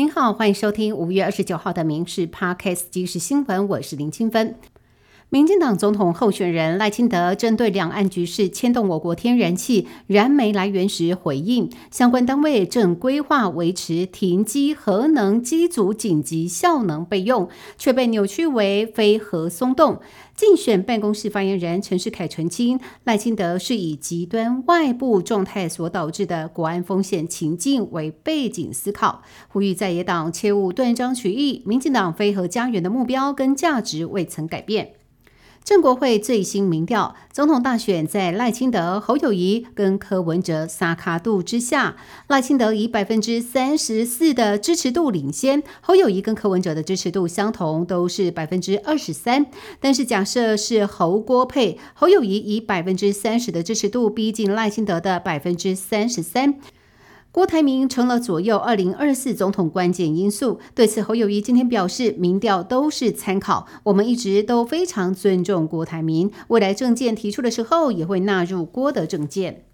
您好，欢迎收听五月二十九号的《民事 Podcast 即时新闻》，我是林清芬。民进党总统候选人赖清德针对两岸局势牵动我国天然气燃煤来源时回应，相关单位正规划维持停机核能机组紧急效能备用，却被扭曲为非核松动。竞选办公室发言人陈世凯澄清，赖清德是以极端外部状态所导致的国安风险情境为背景思考，呼吁在野党切勿断章取义。民进党非核家园的目标跟价值未曾改变。郑国会最新民调，总统大选在赖清德、侯友谊跟柯文哲撒卡度之下，赖清德以百分之三十四的支持度领先，侯友谊跟柯文哲的支持度相同，都是百分之二十三。但是假设是侯郭配，侯友谊以百分之三十的支持度逼近赖清德的百分之三十三。郭台铭成了左右二零二四总统关键因素。对此，侯友谊今天表示，民调都是参考，我们一直都非常尊重郭台铭，未来政见提出的时候，也会纳入郭的政见。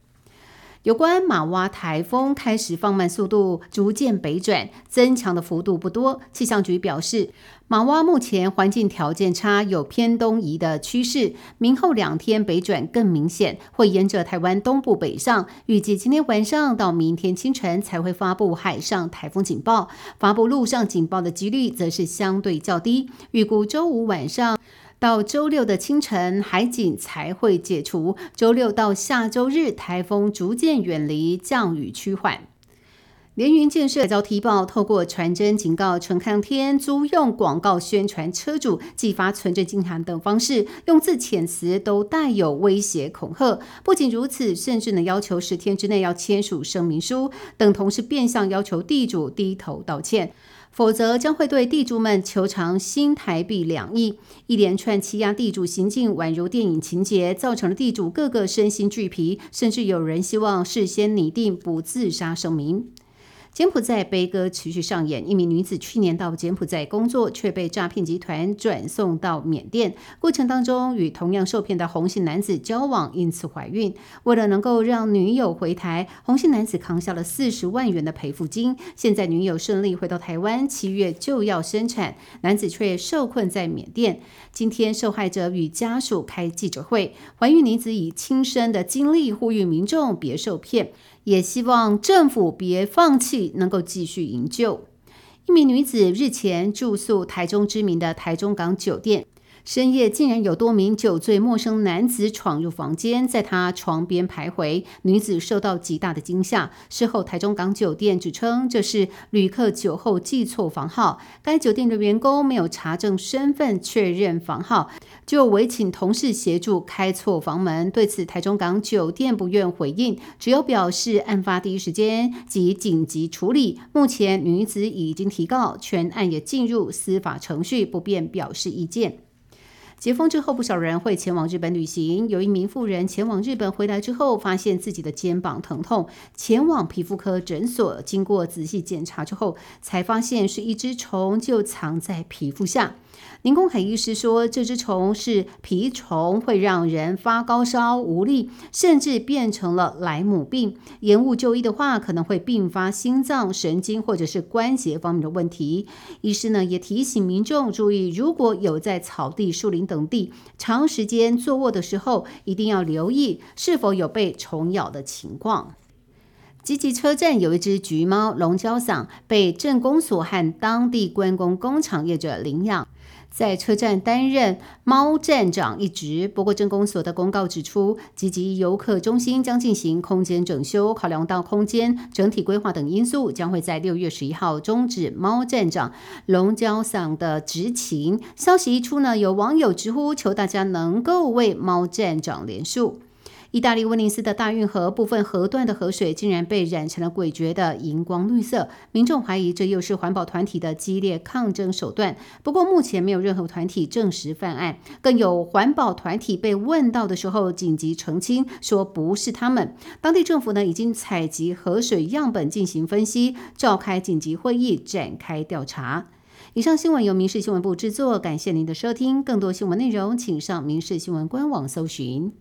有关马洼台风开始放慢速度，逐渐北转，增强的幅度不多。气象局表示，马洼目前环境条件差，有偏东移的趋势。明后两天北转更明显，会沿着台湾东部北上。预计今天晚上到明天清晨才会发布海上台风警报，发布陆上警报的几率则是相对较低。预估周五晚上。到周六的清晨，海警才会解除。周六到下周日，台风逐渐远离，降雨趋缓。联云建设遭提报，透过传真警告、陈康天租用广告宣传车主、寄发存证金函等方式，用字遣词都带有威胁恐吓。不仅如此，甚至呢要求十天之内要签署声明书，等同是变相要求地主低头道歉。否则将会对地主们求偿新台币两亿。一连串欺压地主行径，宛如电影情节，造成了地主个个身心俱疲，甚至有人希望事先拟定不自杀声明。柬埔寨悲歌持续上演，一名女子去年到柬埔寨工作，却被诈骗集团转送到缅甸，过程当中与同样受骗的红姓男子交往，因此怀孕。为了能够让女友回台，红姓男子扛下了四十万元的赔付金。现在女友顺利回到台湾，七月就要生产，男子却受困在缅甸。今天受害者与家属开记者会，怀孕女子以亲身的经历呼吁民众别受骗。也希望政府别放弃，能够继续营救。一名女子日前住宿台中知名的台中港酒店。深夜竟然有多名酒醉陌生男子闯入房间，在他床边徘徊，女子受到极大的惊吓。事后，台中港酒店指称这是旅客酒后记错房号，该酒店的员工没有查证身份确认房号，就委请同事协助开错房门。对此，台中港酒店不愿回应，只有表示案发第一时间即紧急处理。目前女子已经提告，全案也进入司法程序，不便表示意见。解封之后，不少人会前往日本旅行。有一名妇人前往日本回来之后，发现自己的肩膀疼痛，前往皮肤科诊所，经过仔细检查之后，才发现是一只虫就藏在皮肤下。林公海医师说，这只虫是蜱虫，会让人发高烧、无力，甚至变成了莱姆病。延误就医的话，可能会并发心脏、神经或者是关节方面的问题。医师呢也提醒民众注意，如果有在草地、树林等地长时间坐卧的时候，一定要留意是否有被虫咬的情况。吉吉车站有一只橘猫龙娇嗓，被镇公所和当地关公工厂业者领养。在车站担任猫站长一职。不过，政工所的公告指出，积极游客中心将进行空间整修，考量到空间整体规划等因素，将会在六月十一号终止猫站长龙角嗓的执勤。消息一出呢，有网友直呼求大家能够为猫站长连署。意大利威尼斯的大运河部分河段的河水竟然被染成了诡谲的荧光绿色，民众怀疑这又是环保团体的激烈抗争手段。不过目前没有任何团体证实犯案，更有环保团体被问到的时候紧急澄清说不是他们。当地政府呢已经采集河水样本进行分析，召开紧急会议展开调查。以上新闻由民事新闻部制作，感谢您的收听。更多新闻内容请上民事新闻官网搜寻。